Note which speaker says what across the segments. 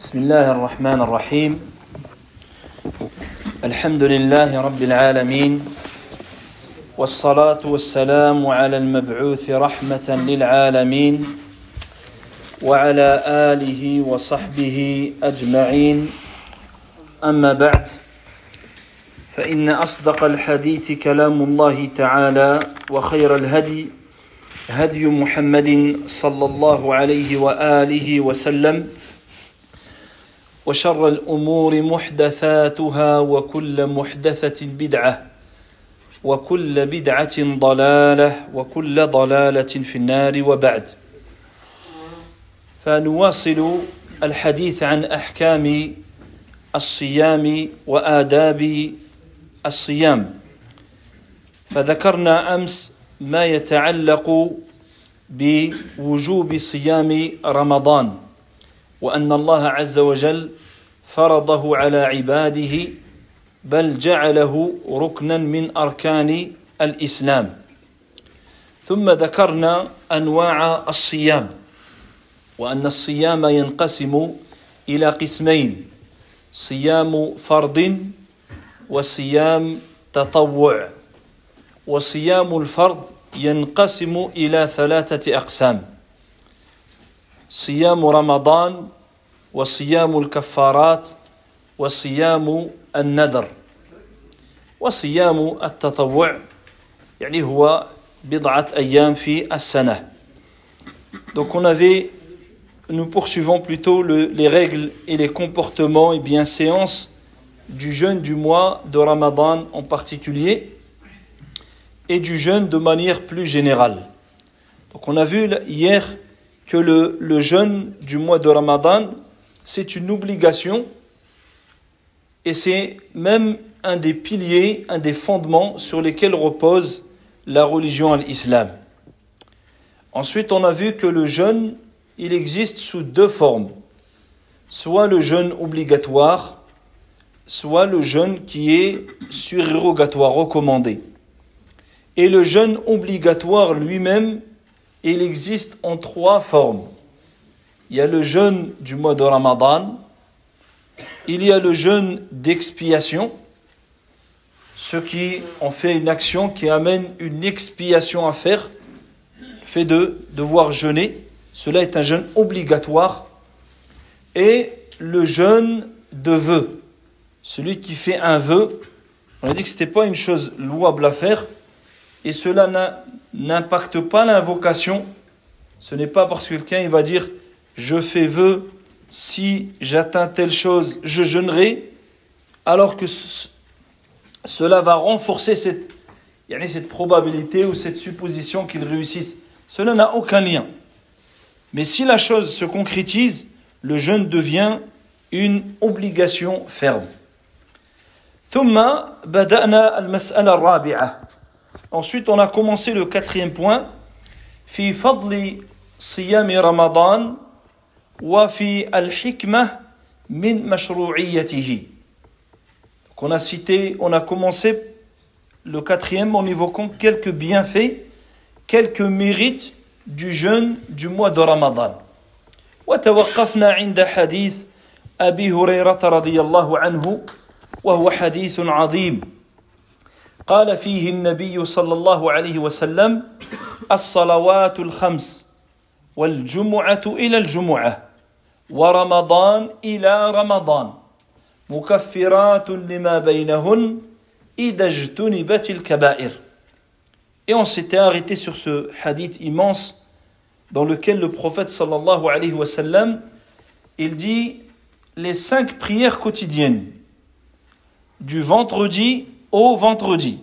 Speaker 1: بسم الله الرحمن الرحيم. الحمد لله رب العالمين والصلاة والسلام على المبعوث رحمة للعالمين وعلى آله وصحبه أجمعين. أما بعد فإن أصدق الحديث كلام الله تعالى وخير الهدي هدي محمد صلى الله عليه وآله وسلم وشر الأمور محدثاتها وكل محدثة بدعة وكل بدعة ضلالة وكل ضلالة في النار وبعد. فنواصل الحديث عن أحكام الصيام وآداب الصيام. فذكرنا أمس ما يتعلق بوجوب صيام رمضان وأن الله عز وجل فرضه على عباده بل جعله ركنا من أركان الإسلام. ثم ذكرنا أنواع الصيام وأن الصيام ينقسم إلى قسمين صيام فرض وصيام تطوع. وصيام الفرض ينقسم إلى ثلاثة أقسام صيام رمضان وصيام الكفارات وصيام النذر وصيام التطوع يعني هو بضعة أيام في السنة Donc on avait, nous poursuivons plutôt le, les règles et les comportements et bienséances du jeûne du mois de Ramadan en particulier et du jeûne de manière plus générale. Donc on a vu hier que le, le jeûne du mois de Ramadan, c'est une obligation et c'est même un des piliers, un des fondements sur lesquels repose la religion à l'islam. Ensuite, on a vu que le jeûne, il existe sous deux formes. Soit le jeûne obligatoire, soit le jeûne qui est surérogatoire, recommandé. Et le jeûne obligatoire lui-même, il existe en trois formes. Il y a le jeûne du mois de Ramadan, il y a le jeûne d'expiation, ceux qui ont fait une action qui amène une expiation à faire, fait de devoir jeûner, cela est un jeûne obligatoire, et le jeûne de vœu, celui qui fait un vœu, on a dit que ce n'était pas une chose louable à faire, et cela n'impacte pas l'invocation. Ce n'est pas parce que quelqu'un va dire je fais vœu si j'atteins telle chose, je jeûnerai, alors que cela va renforcer cette, cette probabilité ou cette supposition qu'il réussisse. Cela n'a aucun lien. Mais si la chose se concrétise, le jeûne devient une obligation ferme. ثم بدأنا المسألة الرابعة Ensuite, on a commencé le quatrième point. في فضل صيام رمضان وفي الحكمة من مشروعيته. Donc on a cité, on a commencé le quatrième en évoquant quelques bienfaits, quelques mérites du jeûne du mois de Ramadan. وتوقفنا عند حديث أبي هريرة رضي الله عنه وهو حديث عظيم قال فيه النبي صلى الله عليه وسلم الصلوات الخمس والجمعة إلى الجمعة ورمضان إلى رمضان مكفرات لما بينهن إذا اجتنبت الكبائر Et on s'était arrêté sur ce hadith immense dans lequel le prophète sallallahu alayhi wa sallam, il dit les cinq prières quotidiennes du vendredi au vendredi,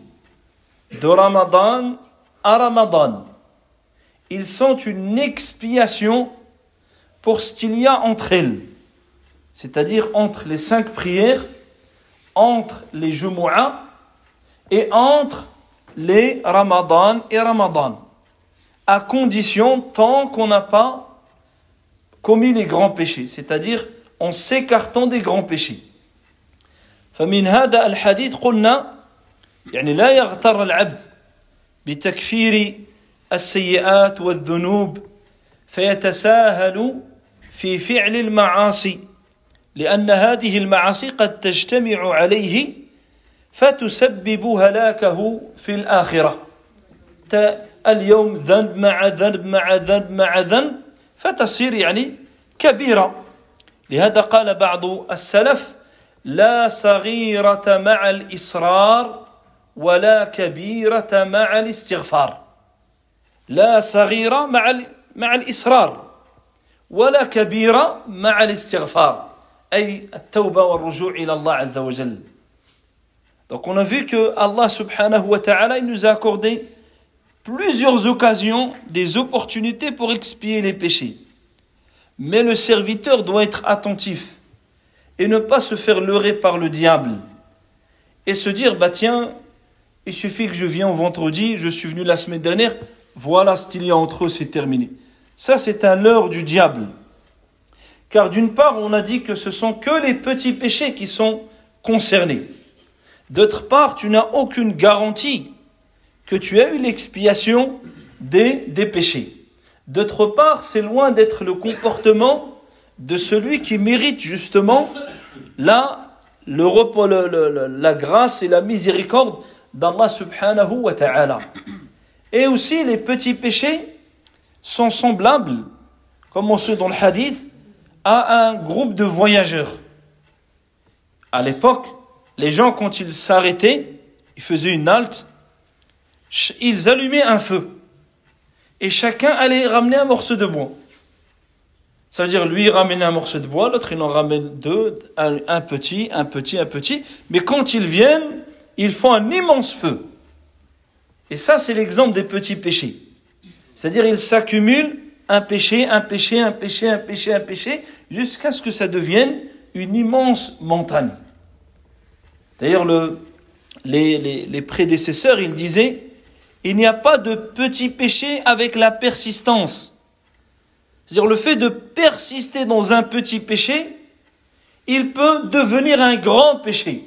Speaker 1: de Ramadan à Ramadan, ils sont une expiation pour ce qu'il y a entre elles, c'est-à-dire entre les cinq prières, entre les Jumu'ah et entre les Ramadan et Ramadan, à condition tant qu'on n'a pas commis les grands péchés, c'est-à-dire en s'écartant des grands péchés. فمن هذا الحديث قلنا يعني لا يغتر العبد بتكفير السيئات والذنوب فيتساهل في فعل المعاصي لأن هذه المعاصي قد تجتمع عليه فتسبب هلاكه في الآخرة. اليوم ذنب مع ذنب مع ذنب مع ذنب فتصير يعني كبيرة. لهذا قال بعض السلف لا صغيرة مع الإصرار ولا كبيرة مع الاستغفار. لا صغيرة مع مع الإصرار. ولا كبيرة مع الاستغفار أي التوبة والرجوع إلى الله عز وجل Donc on a vu que Allah subhanahu wa ta'ala il nous a accordé plusieurs occasions, des opportunités pour expier les péchés. Mais le serviteur doit être attentif et ne pas se faire leurrer par le diable et se dire bah tiens, il suffit que je viens au vendredi, je suis venu la semaine dernière, voilà ce qu'il y a entre eux, c'est terminé. Ça, c'est un leurre du diable. Car d'une part, on a dit que ce sont que les petits péchés qui sont concernés. D'autre part, tu n'as aucune garantie que tu as eu l'expiation des, des péchés. D'autre part, c'est loin d'être le comportement de celui qui mérite justement la, le, la grâce et la miséricorde d'Allah subhanahu wa ta'ala. Et aussi, les petits péchés sont semblables, comme on sait dans le hadith, à un groupe de voyageurs. À l'époque, les gens, quand ils s'arrêtaient, ils faisaient une halte, ils allumaient un feu. Et chacun allait ramener un morceau de bois. Ça veut dire, lui, il ramenait un morceau de bois, l'autre, il en ramène deux, un, petit, un petit, un petit. Mais quand ils viennent, ils font un immense feu. Et ça, c'est l'exemple des petits péchés. C'est-à-dire, ils s'accumulent un péché, un péché, un péché, un péché, un péché, jusqu'à ce que ça devienne une immense montagne. D'ailleurs, le, les, les, prédécesseurs, ils disaient, il n'y a pas de petit péché avec la persistance. C'est-à-dire le fait de persister dans un petit péché, il peut devenir un grand péché.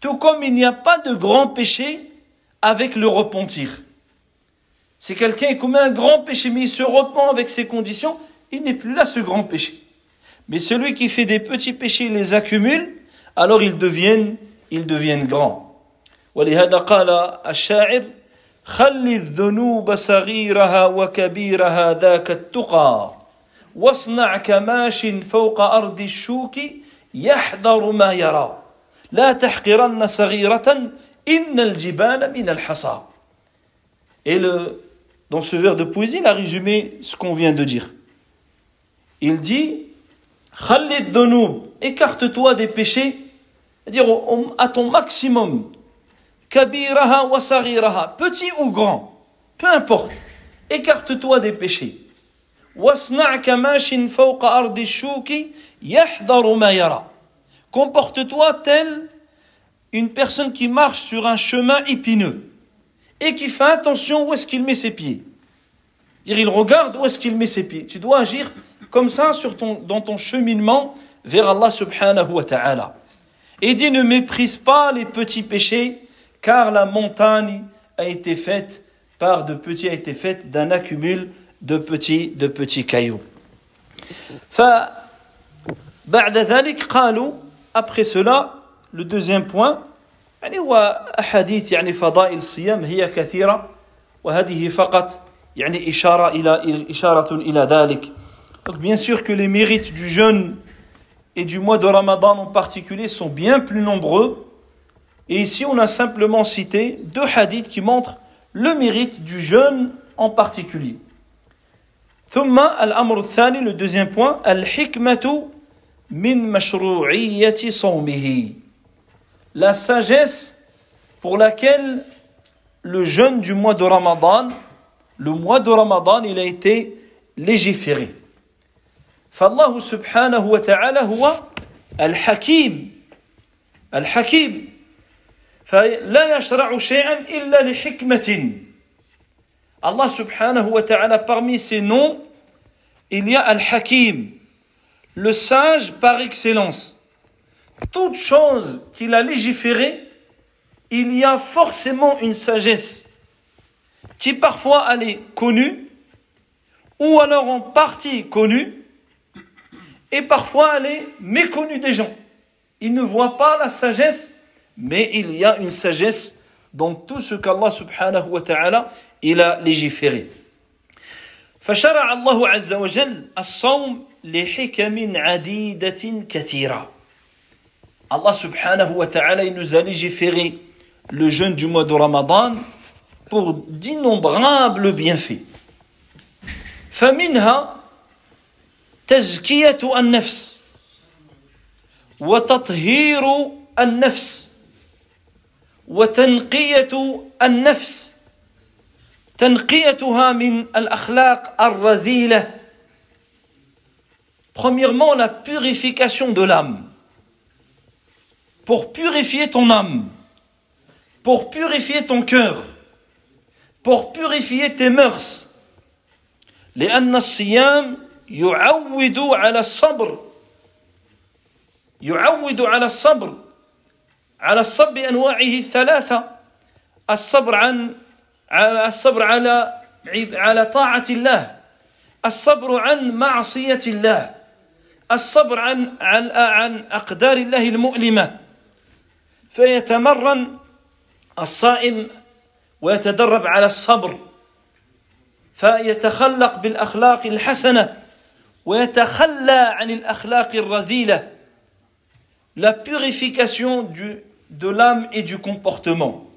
Speaker 1: Tout comme il n'y a pas de grand péché avec le repentir. Si quelqu'un commet un grand péché, mais il se repent avec ses conditions, il n'est plus là ce grand péché. Mais celui qui fait des petits péchés, il les accumule, alors ils deviennent, ils deviennent grands. ولهذا قال الشاعر خل الذنوب صغيرها وكبيرها ذاك التقى واصنع كماش فوق أرض الشوك يحذر ما يرى لا تحقرن صغيرة إن الجبال من الحصى Et le, dans ce vers de poésie, il a résumé ce qu'on vient de dire. Il dit Khalid écarte-toi des péchés, c'est-à-dire à ton maximum. Kabiraha wa sariraha, petit ou grand, peu importe, écarte-toi des péchés. Wasna'. Comporte-toi tel une personne qui marche sur un chemin épineux et qui fait attention où est-ce qu'il met ses pieds. Il regarde où est-ce qu'il met ses pieds. Tu dois agir comme ça sur ton, dans ton cheminement vers Allah subhanahu wa ta'ala. Et dit, ne méprise pas les petits péchés, car la montagne a été faite par de petits, a été faite d'un accumul de petits, de petits cailloux. après cela, le deuxième point, يعني هو أحاديث يعني فضائل الصيام هي كثيرة وهذه فقط يعني إشارة إلى إشارة إلى ذلك Donc bien sûr que les mérites du jeûne et du mois de Ramadan en particulier sont bien plus nombreux. Et ici, on a simplement cité deux hadiths qui montrent le mérite du jeûne en particulier. ثم الأمر الثاني, le deuxième point, الحكمة من مشروعية صومه la sagesse pour laquelle le jeûne du mois de Ramadan, le mois de Ramadan, il a été légiféré. فالله سبحانه وتعالى هو الحكيم الحكيم فلا يشرع شيئا إلا لحكمة Allah subhanahu wa ta'ala parmi ses noms il y a Al-Hakim le sage par excellence toute chose qu'il a légiférée, il y a forcément une sagesse qui parfois elle est connue, ou alors en partie connue, et parfois elle est méconnue des gens. Ils ne voient pas la sagesse, mais il y a une sagesse dans tout ce qu'Allah subhanahu wa ta'ala il a légiféré. فشرع الله عز وجل الصوم لحكم عديدة كثيرة. Allah subhanahu wa ta'ala il nous a légiféré le jeûne du mois de Ramadan pour d'innombrables bienfaits. فمنها تزكية النفس وتطهير النفس وتنقية النفس تنقيتها من الأخلاق الرذيلة Premièrement, la purification de l'âme. Pour purifier ton âme, pour purifier ton cœur, pour purifier tes mœurs. لأن الصيام يعود على الصبر يعود على الصبر على الصبر بأنواعه الثلاثة الصبر عن الصبر على على طاعة الله الصبر عن معصية الله الصبر عن عن أقدار الله المؤلمة فيتمرن الصائم ويتدرب على الصبر فيتخلق بالأخلاق الحسنة ويتخلى عن الأخلاق الرذيلة la purification du, de l'âme et du comportement.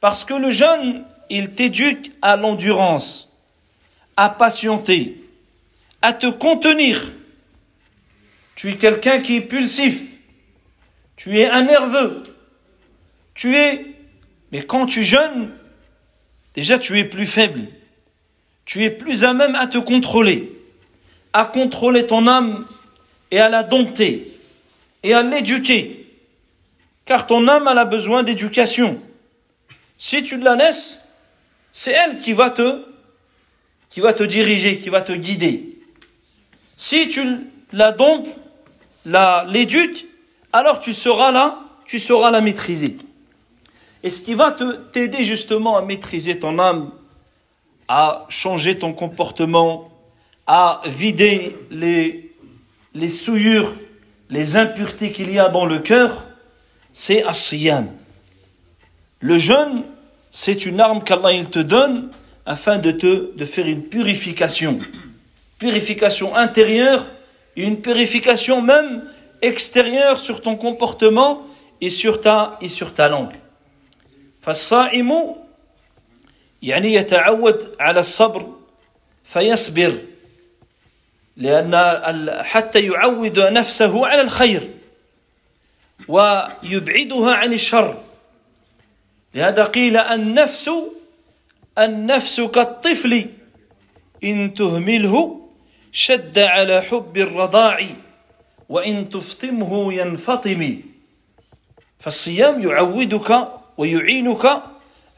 Speaker 1: Parce que le jeûne, il t'éduque à l'endurance, à patienter, à te contenir. Tu es quelqu'un qui est pulsif, tu es un nerveux, tu es... Mais quand tu jeûnes, déjà tu es plus faible, tu es plus à même à te contrôler, à contrôler ton âme et à la dompter et à l'éduquer. Car ton âme a besoin d'éducation. Si tu la laisses, c'est elle qui va te, qui va te diriger, qui va te guider. Si tu la dompes, la, l'éduques, alors tu seras là, tu sauras la maîtriser. Et ce qui va te, t'aider justement à maîtriser ton âme, à changer ton comportement, à vider les, souillures les impuretés qu'il y a dans le cœur, c'est as-siyam. Le jeûne, c'est une arme qu'Allah il te donne afin de te de faire une purification. Purification intérieure une purification même extérieure sur ton comportement et sur ta et sur ta langue. فالصائم يعني يتعود على الصبر فيصبر لأن حتى يعود نفسه على الخير ويبعدها عن الشر لهذا قيل النفس النفس كالطفل إن تهمله شد على حب الرضاع وإن تفطمه ينفطم فالصيام يعودك ويعينك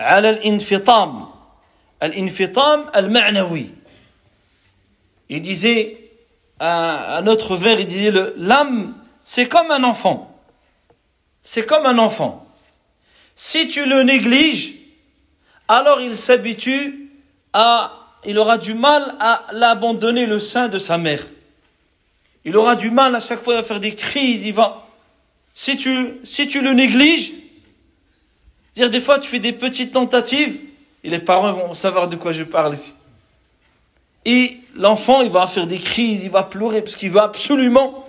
Speaker 1: على الانفطام الانفطام المعنوي Il disait un, autre vers, il disait l'âme, c'est comme un enfant. C'est comme un enfant. Si tu le négliges, alors il s'habitue à, il aura du mal à l'abandonner le sein de sa mère. Il aura du mal à chaque fois à faire des crises, il va. Si tu, si tu le négliges, dire des fois tu fais des petites tentatives, et les parents vont savoir de quoi je parle ici. Et l'enfant, il va faire des crises, il va pleurer parce qu'il veut absolument,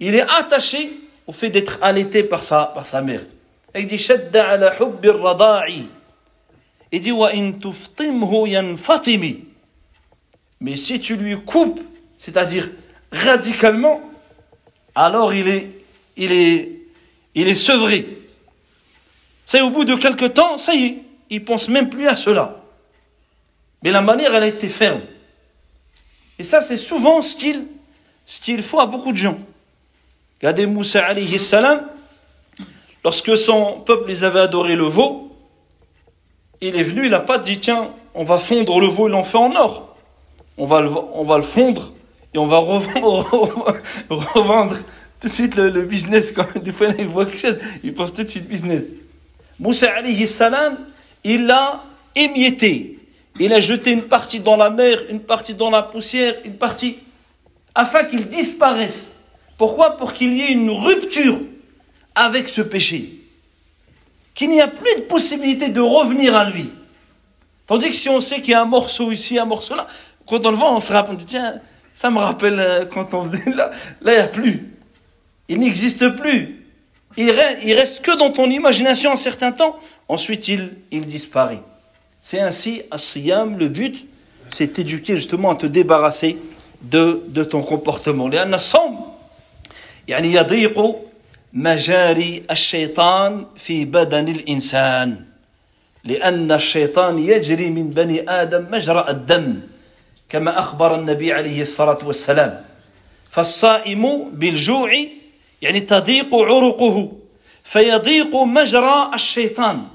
Speaker 1: il est attaché au fait d'être allaité par sa, par sa mère. Il dit. Il dit. Mais si tu lui coupes, c'est-à-dire radicalement, alors il est, il est, il est sevré. C'est au bout de quelque temps, ça y est, il pense même plus à cela. Mais la manière, elle a été ferme. Et ça, c'est souvent ce qu'il, faut à beaucoup de gens. Regardez Moussa alayhi salam, lorsque son peuple les avait adoré le veau, il est venu, il n'a pas dit tiens, on va fondre le veau, il en fait en or. On va le, on va le fondre et on va revendre, tout de suite le, business. Quand des fois il voit quelque chose, il pense tout de suite business. Moussa alayhi salam, il l'a émietté. Il a jeté une partie dans la mer, une partie dans la poussière, une partie. afin qu'il disparaisse. Pourquoi? Pour qu'il y ait une rupture avec ce péché. Qu'il n'y a plus de possibilité de revenir à lui. Tandis que si on sait qu'il y a un morceau ici, un morceau là, quand on le voit, on se rappelle, on dit tiens, ça me rappelle euh, quand on faisait là, là il n'y a plus. Il n'existe plus. Il reste, il reste que dans ton imagination un certain temps, ensuite il, il disparaît. C'est ainsi, As-Siyam, le but, c'est éduquer justement à te débarrasser de, de ton comportement. لأن الصوم يعني يضيق مجاري الشيطان في بدن الإنسان لأن الشيطان يجري من بني آدم مجرى الدم كما أخبر النبي عليه الصلاة والسلام فالصائم بالجوع يعني تضيق عرقه فيضيق مجرى الشيطان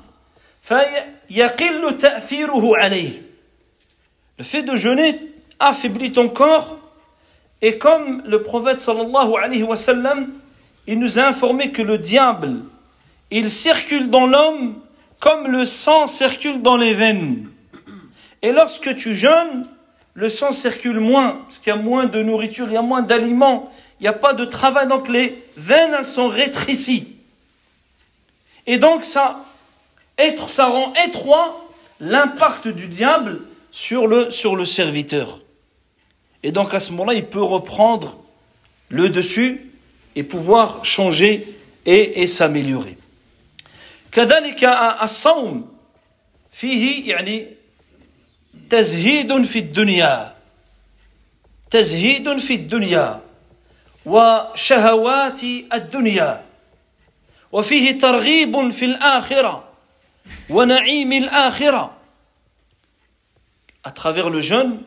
Speaker 1: فيقل تأثيره عليه Le fait de jeûner affaiblit ton corps et comme le prophète sallallahu alayhi wa sallam, il nous a informé que le diable, il circule dans l'homme comme le sang circule dans les veines. Et lorsque tu jeûnes, le sang circule moins, parce qu'il y a moins de nourriture, il y a moins d'aliments, il n'y a pas de travail, donc les veines sont rétrécies. Et donc ça, être, ça rend étroit l'impact du diable sur le, sur le serviteur. Et donc à ce moment-là, il peut reprendre le dessus et pouvoir changer et, et s'améliorer. كذلك الصوم فيه يعني تزهيد في الدنيا تزهيد في الدنيا وشهوات الدنيا وفيه ترغيب في الآخرة ونعيم الآخرة à travers le jeûne,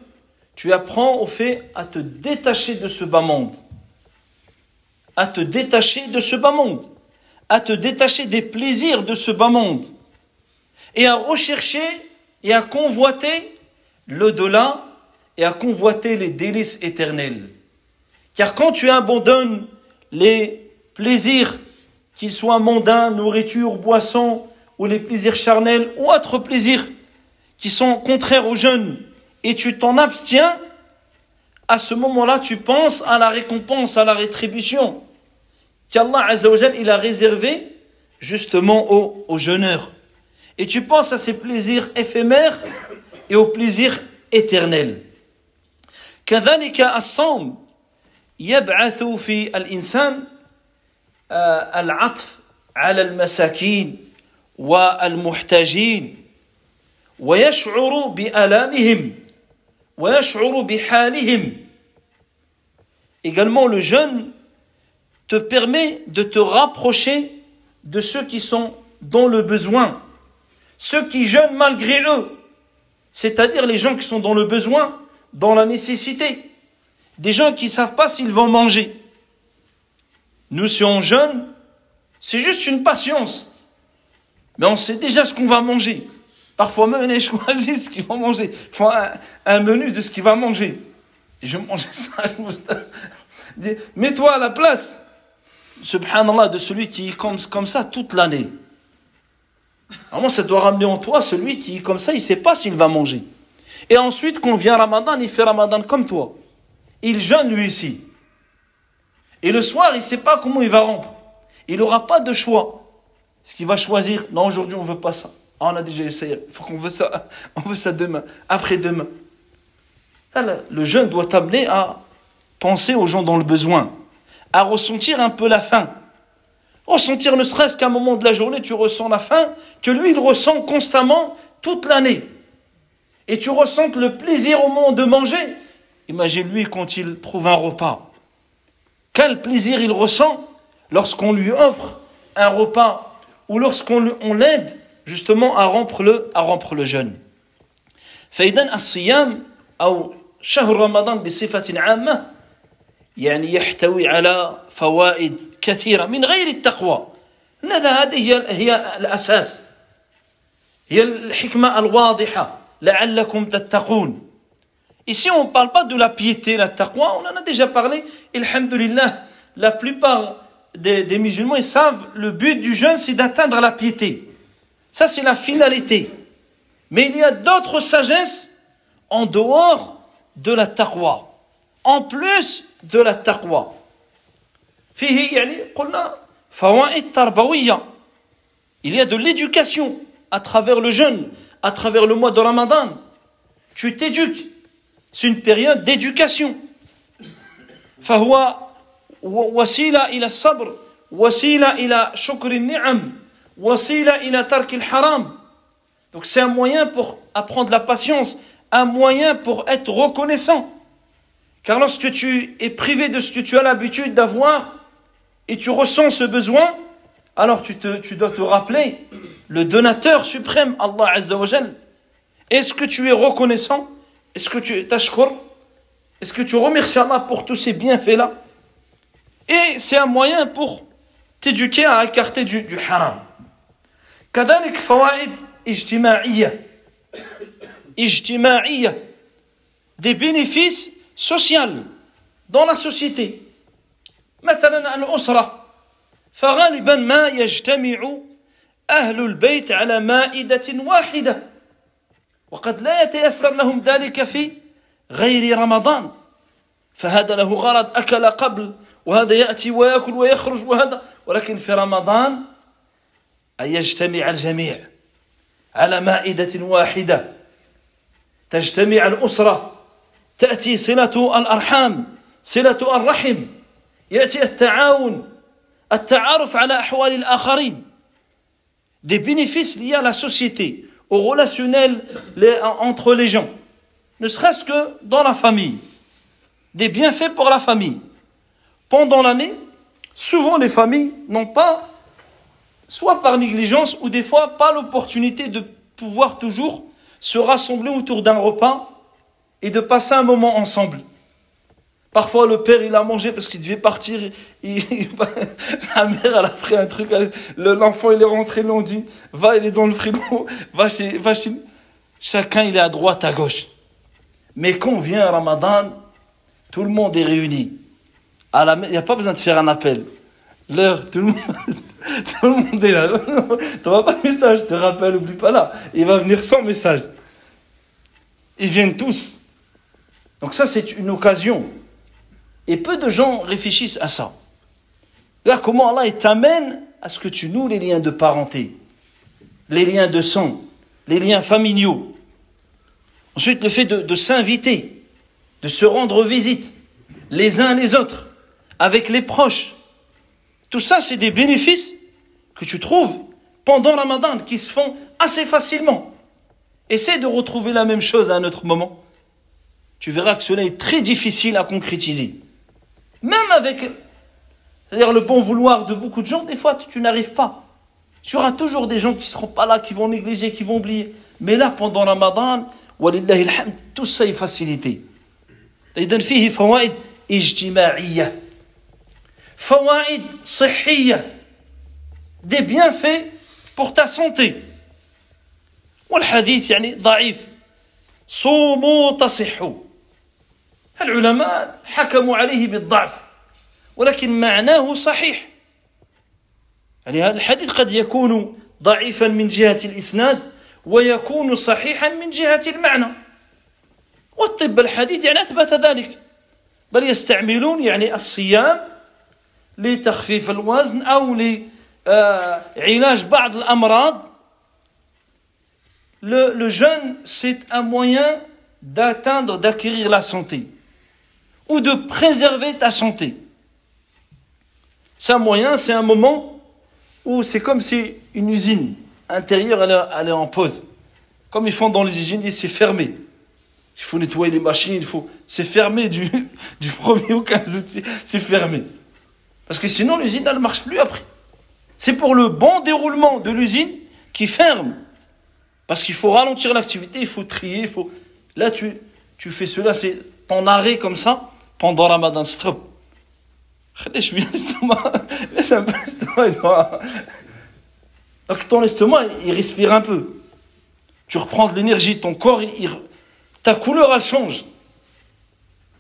Speaker 1: tu apprends au fait à te détacher de ce bas monde, à te détacher de ce bas monde, à te détacher des plaisirs de ce bas monde, et à rechercher et à convoiter l'au-delà et à convoiter les délices éternels. Car quand tu abandonnes les plaisirs, qu'ils soient mondains, nourriture, boisson, ou les plaisirs charnels, ou autres plaisirs, qui sont contraires au jeûne et tu t'en abstiens, à ce moment-là, tu penses à la récompense, à la rétribution qu'Allah il a réservé justement aux, aux jeûneurs. Et tu penses à ces plaisirs éphémères et aux plaisirs éternels. كذلك الصوم يبعث في الإنسان العطف على المساكين والمحتاجين ويشعر بآلامهم ويشعر بحالهم Également, le jeûne te permet de te rapprocher de ceux qui sont dans le besoin, ceux qui jeûnent malgré eux, c'est-à-dire les gens qui sont dans le besoin, dans la nécessité, des gens qui ne savent pas s'ils vont manger. Nous, si on jeûne, c'est juste une patience, mais on sait déjà ce qu'on va manger. Parfois même, ils choisissent ce qu'ils vont manger. Ils un, menu de ce qu'ils vont manger. je vais manger ça. Mets-toi à la place, subhanallah, de celui qui est comme ça toute l'année. Vraiment, ça doit ramener en toi celui qui comme ça, il ne sait pas s'il va manger. Et ensuite, quand vient Ramadan, il fait Ramadan comme toi. Il jeûne lui aussi. Et le soir, il ne sait pas comment il va rompre. Il n'aura pas de choix. Ce qu'il va choisir, non, aujourd'hui, on ne veut pas ça. Ah, on a déjà essayé. Il faut qu'on veut ça. On veut ça demain, après-demain. Le jeûne doit t'amener à penser aux gens dans le besoin, à ressentir un peu la faim. Ressentir ne serait-ce qu'à un moment de la journée, tu ressens la faim, que lui, il ressent constamment toute l'année. Et tu ressens que le plaisir au moment de manger, imagine lui quand il trouve un repas. Quel plaisir il ressent lorsqu'on lui offre un repas ou lorsqu'on l'aide justement à rompre le, à rompre le jeûne. فإذا الصيام أو شهر رمضان بصفة عامة يعني يحتوي على فوائد كثيرة من غير التقوى هذا هذه هي هي الأساس هي الحكمة الواضحة لعلكم تتقون Ici, on ne parle pas de la piété, la taqwa, on en a déjà parlé. Alhamdulillah, la plupart des, des musulmans, ils savent, le but du jeûne, c'est d'atteindre la piété. Ça, c'est la finalité. Mais il y a d'autres sagesses en dehors de la taqwa. en plus de la taqwa. فيه يعني قلنا فوائد تربوية il y a de l'éducation à travers le jeûne, à travers le mois de Ramadan. Tu t'éduques. C'est une période d'éducation. فهو وسيلة إلى الصبر وسيلة إلى شكر النعم وسيلة إلى ترك الحرام donc c'est un moyen pour apprendre la patience un moyen pour être reconnaissant car lorsque tu es privé de ce que tu as l'habitude d'avoir et tu ressens ce besoin alors tu, te, tu dois te rappeler le donateur suprême Allah Azza wa est-ce que tu es reconnaissant est-ce que tu es tashkur est-ce que tu remercies Allah pour tous ces bienfaits là et c'est un moyen pour t'éduquer à écarter du, du haram. كذلك فوائد اجتماعية اجتماعية des bénéfices sociaux dans la société. مثلا الأسرة فغالبا ما يجتمع أهل البيت على مائدة واحدة وقد لا يتيسر لهم ذلك في غير رمضان فهذا له غرض أكل قبل وهذا يأتي ويأكل ويخرج وهذا ولكن في رمضان أن يجتمع الجميع على مائدة واحدة تجتمع الأسرة تأتي صلة الأرحام صلة الرحم يأتي التعاون التعارف على أحوال الآخرين des bénéfices liés à la société, au relationnel les, entre les gens, ne serait-ce que dans la famille, des bienfaits pour la famille. pendant l'année, souvent les familles n'ont pas, soit par négligence ou des fois pas l'opportunité de pouvoir toujours se rassembler autour d'un repas et de passer un moment ensemble. Parfois, le père, il a mangé parce qu'il devait partir. la mère, elle a fait un truc. L'enfant, il est rentré, ils l'ont dit, va, il est dans le frigo, va chez, va chez. Chacun, il est à droite, à gauche. Mais quand vient Ramadan, tout le monde est réuni il n'y a pas besoin de faire un appel. L'heure, tout le monde, tout le monde est là. Tu n'auras pas de message, je te rappelle, oublie pas là. Il va venir sans message. Ils viennent tous. Donc ça, c'est une occasion. Et peu de gens réfléchissent à ça. Là, comment Allah t'amène à ce que tu noues les liens de parenté, les liens de sang, les liens familiaux. Ensuite, le fait de, s'inviter, de se rendre visite, les uns les autres avec les proches. Tout ça, c'est des bénéfices que tu trouves pendant Ramadan, qui se font assez facilement. Essaie de retrouver la même chose à un autre moment Tu verras que cela est très difficile à concrétiser. Même avec le bon vouloir de beaucoup de gens, des fois, tu, n'arrives pas. Tu auras toujours des gens qui ne seront pas là, qui vont négliger, qui vont oublier. Mais là, pendant Ramadan, tout ça est facilité. fawaid صحية des bienfaits pour ta santé والحديث يعني ضعيف صوموا تصحوا العلماء حكموا عليه بالضعف ولكن معناه صحيح. يعني هذا الحديث قد يكون ضعيفا من جهة الإسناد ويكون صحيحا من جهة المعنى. والطب الحديث يعني أثبت ذلك بل يستعملون يعني الصيام لتخفيف الوزن أو لعلاج بعض الأمراض. Le, le jeûne, c'est un moyen d'atteindre, d'acquérir la santé. Ou de préserver ta santé. C'est un moyen, c'est un moment où c'est comme si une usine intérieure, est, elle est en pause. Comme ils font dans les usines, c'est fermé. Il faut nettoyer les machines, il faut, c'est fermé du, du premier au 15 août, c'est fermé. Parce que sinon, l'usine, elle ne marche plus après. C'est pour le bon déroulement de l'usine qui ferme. Parce qu'il faut ralentir l'activité, il faut trier, il faut... Là, tu, tu fais cela, c'est ton arrêt comme ça, pendant Ramadan, stop. Laisse l'estomac, laisse un peu. Donc ton estomac, il respire un peu. Tu reprends de l'énergie, ton corps, ta couleur, elle change.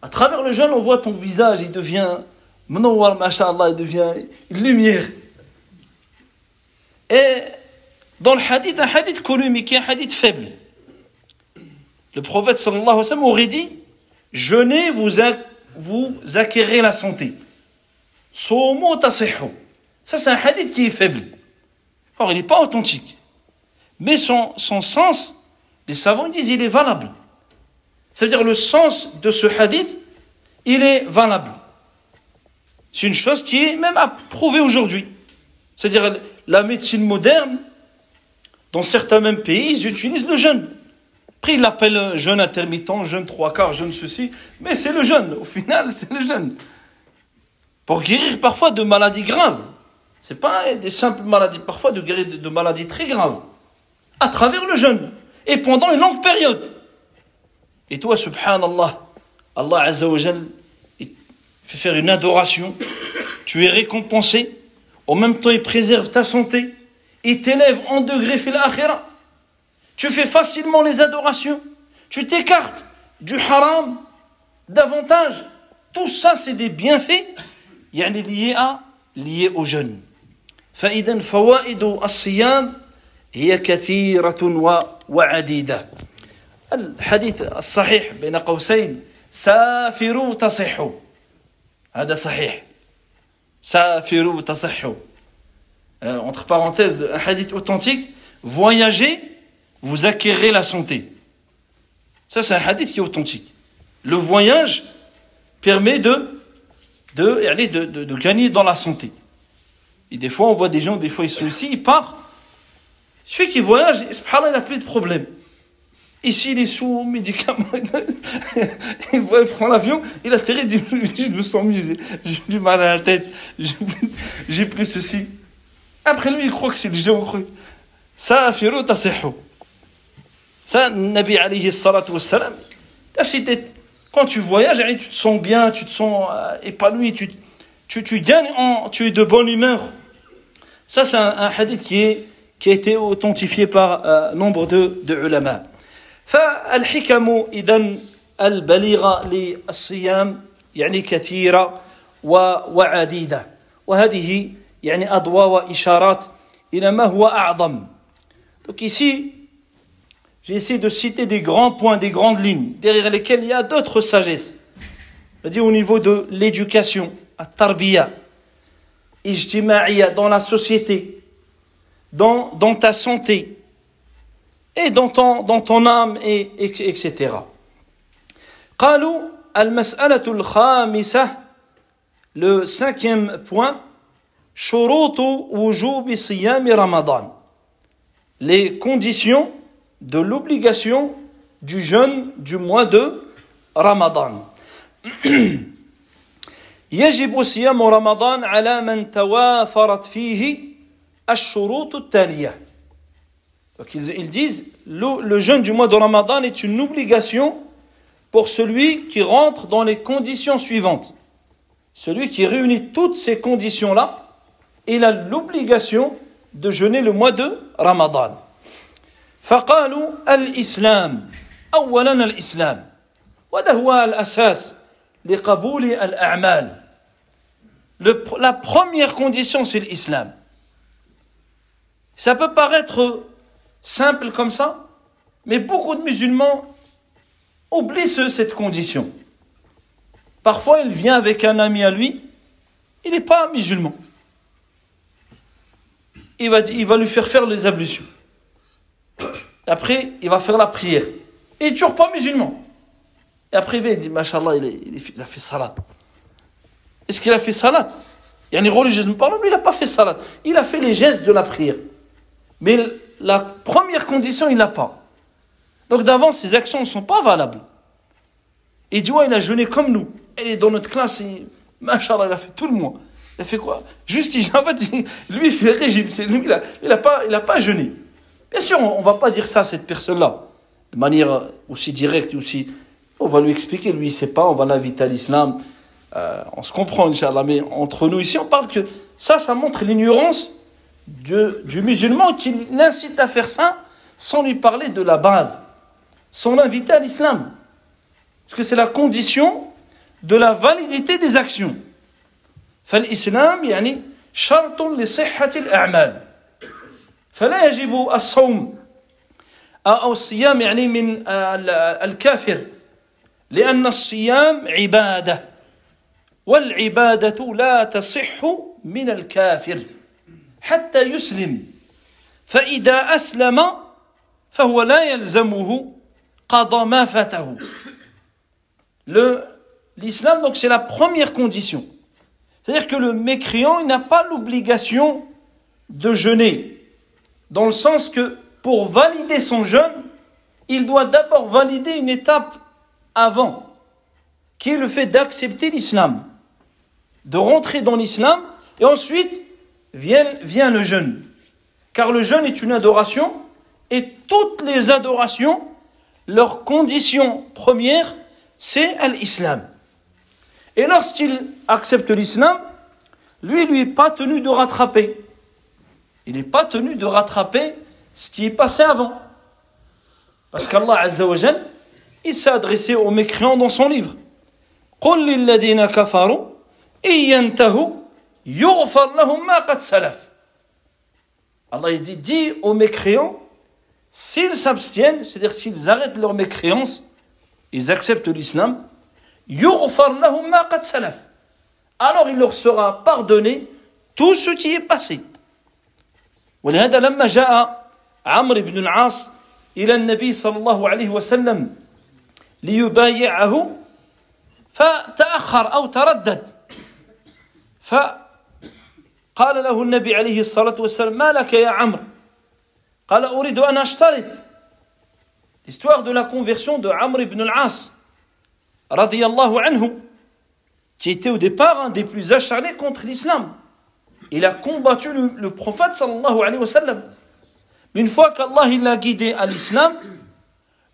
Speaker 1: À travers le jeûne, on voit ton visage, il devient il devient une lumière. Et dans le hadith, un hadith connu, mais qui est un hadith faible. Le prophète sallallahu alayhi wa sallam aurait dit Jeûner vous, vous acquérez la santé. Ça, c'est un hadith qui est faible. Or, il n'est pas authentique. Mais son, son sens, les savants disent, il est valable. C'est-à-dire, le sens de ce hadith, il est valable. C'est une chose qui est même approuvée aujourd'hui. C'est-à-dire, la médecine moderne, dans certains mêmes pays, ils utilisent le jeûne. Après, ils l'appellent jeûne intermittent, jeûne trois quarts, jeûne ceci, mais c'est le jeûne. Au final, c'est le jeûne. Pour guérir parfois de maladies graves. C'est pas des simples maladies, parfois de guérir de maladies très graves. À travers le jeûne. Et pendant une longue période. Et toi, subhanallah, Allah Azza wa fait faire une adoration. Tu es récompensé. En même temps, il préserve ta santé. Il t'élève en degré fil akhira. Tu fais facilement les adorations. Tu t'écartes du haram davantage. Tout ça, c'est des bienfaits يعني liés à liés au jeûne. فإذا فوائد الصيام هي كثيرة وعديدة. الحديث الصحيح بين قوسين سافروا تصحوا هذا صحيح سافروا تصحوا entre parenthèses un hadith authentique voyagez vous acquérez la santé ça c'est un hadith qui est authentique le voyage permet de de, de, de, de gagner dans la santé et des fois on voit des gens des fois ils sont ici ils partent il qu'ils voyagent subhanallah il n'a plus de problème Ici, il est sous médicaments. il prend l'avion, il atterrit, il dit Je me sens mieux, j'ai du mal à la tête, j'ai plus ceci. Après lui, il croit que c'est le jeu. Ça, Firo Taseho. Ça, Nabi alayhi salatu wassalam, quand tu voyages, tu te sens bien, tu te sens euh, épanoui, tu, tu, tu gagnes, en, tu es de bonne humeur. Ça, c'est un, un, hadith qui, est, qui a été authentifié par euh, nombre de, de ulama. فالحكم إذا البليغة للصيام يعني كثيرة وعديدة وهذه يعني أضواء وإشارات إلى ما هو أعظم Donc ici, j'ai essayé de citer des grands points, des grandes lignes, derrière lesquelles il y a d'autres sagesses. C'est-à-dire au niveau de l'éducation, à tarbiya, ijtima'iyya, dans la société, dans, dans ta santé, et dans ton, dans ton âme, et, etc. قالوا المسألة الخامسة le cinquième point شروط وجوب صيام رمضان les conditions de l'obligation du jeûne du mois de Ramadan يجب صيام رمضان على من توافرت فيه الشروط التاليه Donc ils, disent, le, le, jeûne du mois de Ramadan est une obligation pour celui qui rentre dans les conditions suivantes. Celui qui réunit toutes ces conditions-là, il a l'obligation de jeûner le mois de Ramadan. فقالوا الإسلام أولا الإسلام وده هو الأساس لقبول الأعمال La première condition, c'est l'islam. Ça peut paraître simple comme ça, mais beaucoup de musulmans oublient cette condition. Parfois, il vient avec un ami à lui, il n'est pas musulman. Il va, il va lui faire faire les ablutions. Après, il va faire la prière. Et il n'est toujours pas musulman. Et après, il dit, Mashallah, il, il, a fait salat. Est-ce qu'il a fait salat? Il y a une religieusement mais il n'a pas fait salat. Il a fait les gestes de la prière. Mais la première condition, il n'a pas. Donc d'avance, ses actions ne sont pas valables. Il dit, ouais, il a jeûné comme nous. Et dans notre classe, il, machallah, il a fait tout le mois. Il a fait quoi? Juste, en fait, lui, il fait régime. Lui, il n'a il a pas, il a pas jeûné. Bien sûr, on ne va pas dire ça à cette personne-là. De manière aussi directe, aussi. On va lui expliquer, lui, il ne sait pas, on va l'inviter à l'islam. Euh, on se comprend, Inch'Allah. Mais entre nous ici, on parle que ça, ça montre l'ignorance du musulman qui l'incite à faire ça sans lui parler de la base, sans l'inviter à l'islam. Parce que c'est la condition de la validité des actions. فالإسلام يعني شرط لصحة الأعمال فلا يجب الصوم أو الصيام يعني من الكافر لأن الصيام عبادة والعبادة لا تصح من الكافر حتى يسلم فإذا أسلم فهو لا يلزمه قضى ما فاته L'islam, donc, c'est la première condition. C'est-à-dire que le mécréant, n'a pas l'obligation de jeûner. Dans le sens que, pour valider son jeûne, il doit d'abord valider une étape avant, qui est le fait d'accepter l'islam, de rentrer dans l'islam, et ensuite vient, vient le jeûne. Car le jeûne est une adoration, et toutes les adorations, leur condition première, c'est l'islam. Et lorsqu'il accepte l'islam, lui, lui n'est pas tenu de rattraper. Il n'est pas tenu de rattraper ce qui est passé avant. Parce qu'Allah Azza wa il s'est adressé aux mécréants dans son livre. Allah il dit, dit aux mécréants, s'ils s'abstiennent, c'est-à-dire s'ils arrêtent leur mécréance, ils acceptent l'islam, alors il leur sera pardonné tout ce qui est passé. ولهذا لما جاء عمرو بن العاص إلى النبي صلى الله عليه وسلم ليبايعه فتأخر أو تردد. فقال له النبي عليه الصلاة والسلام ما لك يا عمرو؟ قال أريد أن أشترط. L'histoire de la conversion de Amr ibn al-As, radiyallahu anhu, qui était au départ un des plus acharnés contre l'islam. Il a combattu le, prophète sallallahu alayhi wa une fois qu'Allah l'a guidé à l'islam,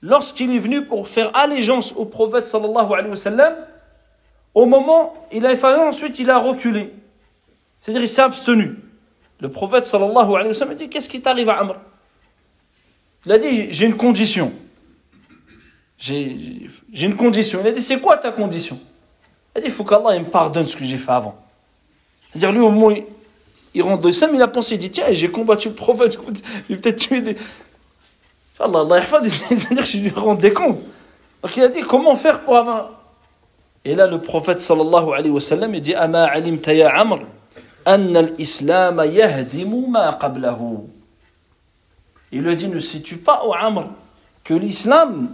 Speaker 1: lorsqu'il est venu pour faire allégeance au prophète sallallahu alayhi wa sallam, au moment, il a fallu ensuite, il a reculé. C'est-à-dire, il s'est abstenu. Le prophète sallallahu alayhi wa sallam a dit, qu'est-ce qui t'arrive à Amr? Il a dit, j'ai une condition. J'ai une condition. Il a dit, c'est quoi ta condition? Il a dit, il faut qu'Allah me pardonne ce que j'ai fait avant. C'est-à-dire, lui, au moins, il rentre dans l'islam, il a pensé, il dit, tiens, j'ai combattu le prophète, il peut-être tué des... Allah, Allah, c'est-à-dire je lui rendais compte. Donc il a dit, comment faire pour avoir... Et là, le prophète, sallallahu alayhi wa sallam, il dit, Ama alimta ya Amr, anna l'islam yahdimu ma qablahu. Il lui dit, ne sais-tu pas, ô Amr, que l'islam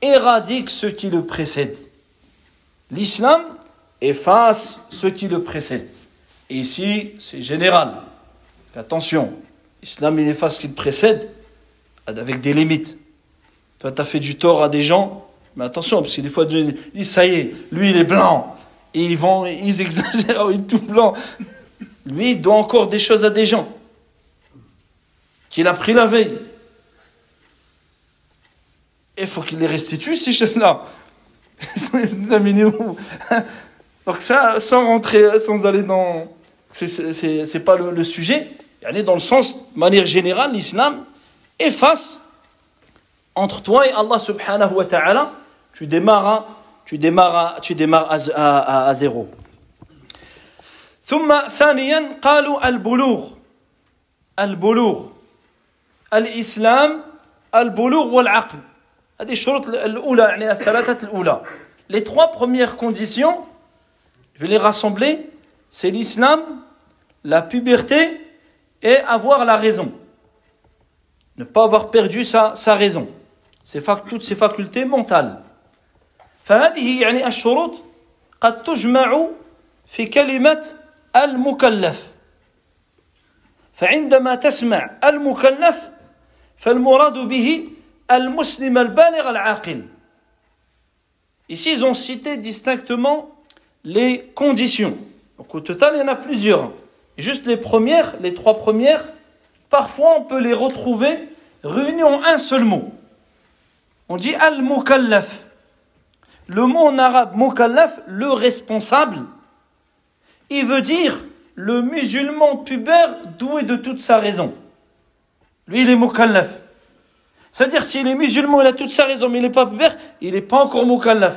Speaker 1: éradique ce qui le précède. L'islam efface ce qui le précède. Et ici, c'est général. Attention, l'islam il efface ce qui le précède avec des limites. Toi, tu as fait du tort à des gens, mais attention, parce que des fois, Dieu dit, ça y est, lui, il est blanc. Et ils vont, ils exagèrent, il est tout blanc. Lui, il doit encore des choses à des gens. Qu'il a pris la veille il faut qu'il les restitue, ces choses-là. Donc ça, sans rentrer, sans aller dans C'est pas le, le sujet. Aller dans le sens, de manière générale, l'islam efface entre toi et Allah subhanahu wa ta'ala, tu démarres, tu démarres, tu démarres à, à, à zéro. ثم ثانيا قالوا البلوغ البلوغ الإسلام البلوغ والعقل les trois premières conditions, je vais les rassembler, c'est l'islam, la puberté et avoir la raison. Ne pas avoir perdu sa, sa raison. C'est toutes ces facultés mentales. فهذه يعني الشروط قد تجمع في كلمة المكلف فعندما تسمع المكلف فالمراد به al-muslim al-baligh al-aqil. Ici, ils ont cité distinctement les conditions. Donc au total, il y en a plusieurs. Juste les premières, les trois premières, parfois on peut les retrouver réunies en un seul mot. On dit al-mukallaf. Le mot en arabe mukallaf, le responsable, il veut dire le musulman pubère doué de toute sa raison. Lui, il est mukallaf. C'est-à-dire, s'il est musulman, il a toute sa raison, mais il n'est pas pubère, il n'est pas encore mukallaf.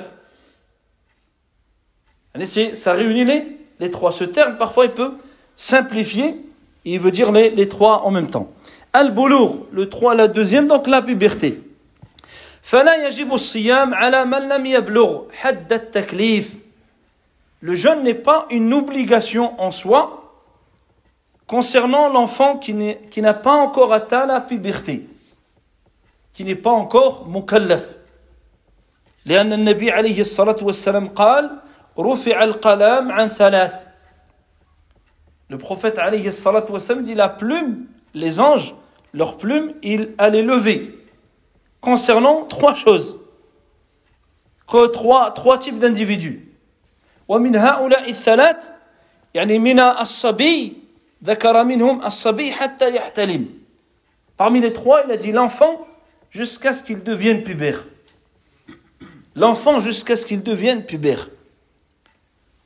Speaker 1: Ça réunit les, les trois. Ce terme, parfois, il peut simplifier, il veut dire les, les trois en même temps. Al-Boulour, le 3, la deuxième, donc la puberté. فلا يجب الصيام على من لم يبلغ حد التكليف le jeûne n'est pas une obligation en soi concernant l'enfant qui n'a pas encore atteint la puberté, qui n'est pas encore mukallaf. لأن النبي عليه الصلاة والسلام قال رفع القلم عن ثلاث Le prophète alayhi الصلاة والسلام dit la plume, les anges, leur plume, il allait lever concernant trois choses. Trois, trois types d'individus. ومن هؤلاء الثلاث يعني من الصبي ذكر منهم الصبي حتى يحتلم Parmi les trois, il a dit l'enfant jusqu'à ce qu'il devienne pubère. L'enfant jusqu'à ce qu'il devienne pubère.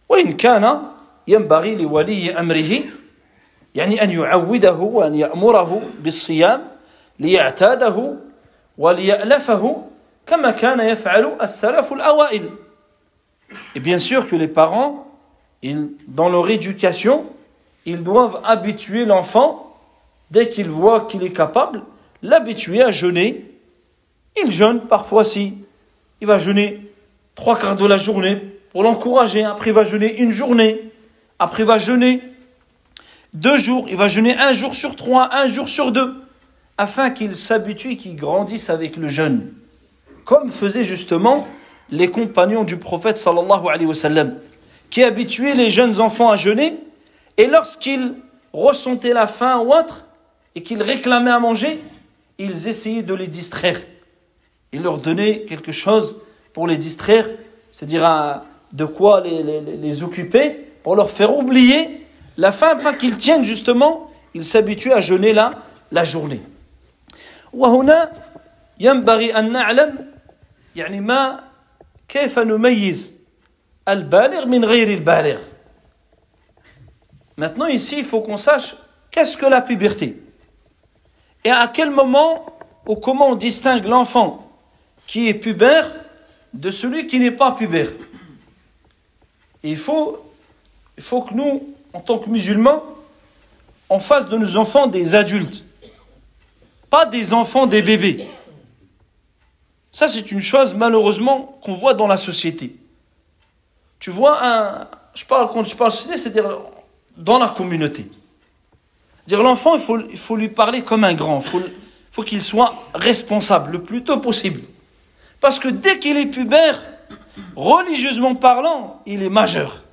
Speaker 1: وإن كان ينبغي لولي أمره يعني أن يعوده وأن يأمره بالصيام ليعتاده وليألفه كما كان يفعل السلف الأوائل Et bien sûr que les parents, ils, dans leur éducation, ils doivent habituer l'enfant, dès qu'il voit qu'il est capable, l'habituer à jeûner. Il jeûne parfois si il va jeûner trois quarts de la journée pour l'encourager. Après, il va jeûner une journée. après, il va jeûner deux jours. Il va jeûner un jour sur trois, un jour sur deux, afin qu'il s'habitue et qu'il grandisse avec le jeûne. Comme faisait justement les compagnons du prophète sallallahu qui habituaient les jeunes enfants à jeûner, et lorsqu'ils ressentaient la faim ou autre, et qu'ils réclamaient à manger, ils essayaient de les distraire. Ils leur donnaient quelque chose pour les distraire, c'est-à-dire de quoi les, les, occuper, pour leur faire oublier la faim, afin qu'ils tiennent justement, ils s'habituent à jeûner la, la journée. وهنا ينبغي أن نعلم يعني ما كيف نميز البالغ من غير البالغ Maintenant ici, il faut qu'on sache qu'est-ce que la puberté et à quel moment ou comment on distingue l'enfant qui est pubère de celui qui n'est pas pubère. Et il faut, il faut que nous, en tant que musulmans, on fasse de nos enfants des adultes, pas des enfants des bébés. Ça, c'est une chose, malheureusement, qu'on voit dans la société. Tu vois, un, je parle, quand je parle société, c'est-à-dire dans la communauté. Dire l'enfant, il faut, il faut lui parler comme un grand. Il faut, faut qu'il soit responsable le plus tôt possible. Parce que dès qu'il est pubère, religieusement parlant, il est majeur.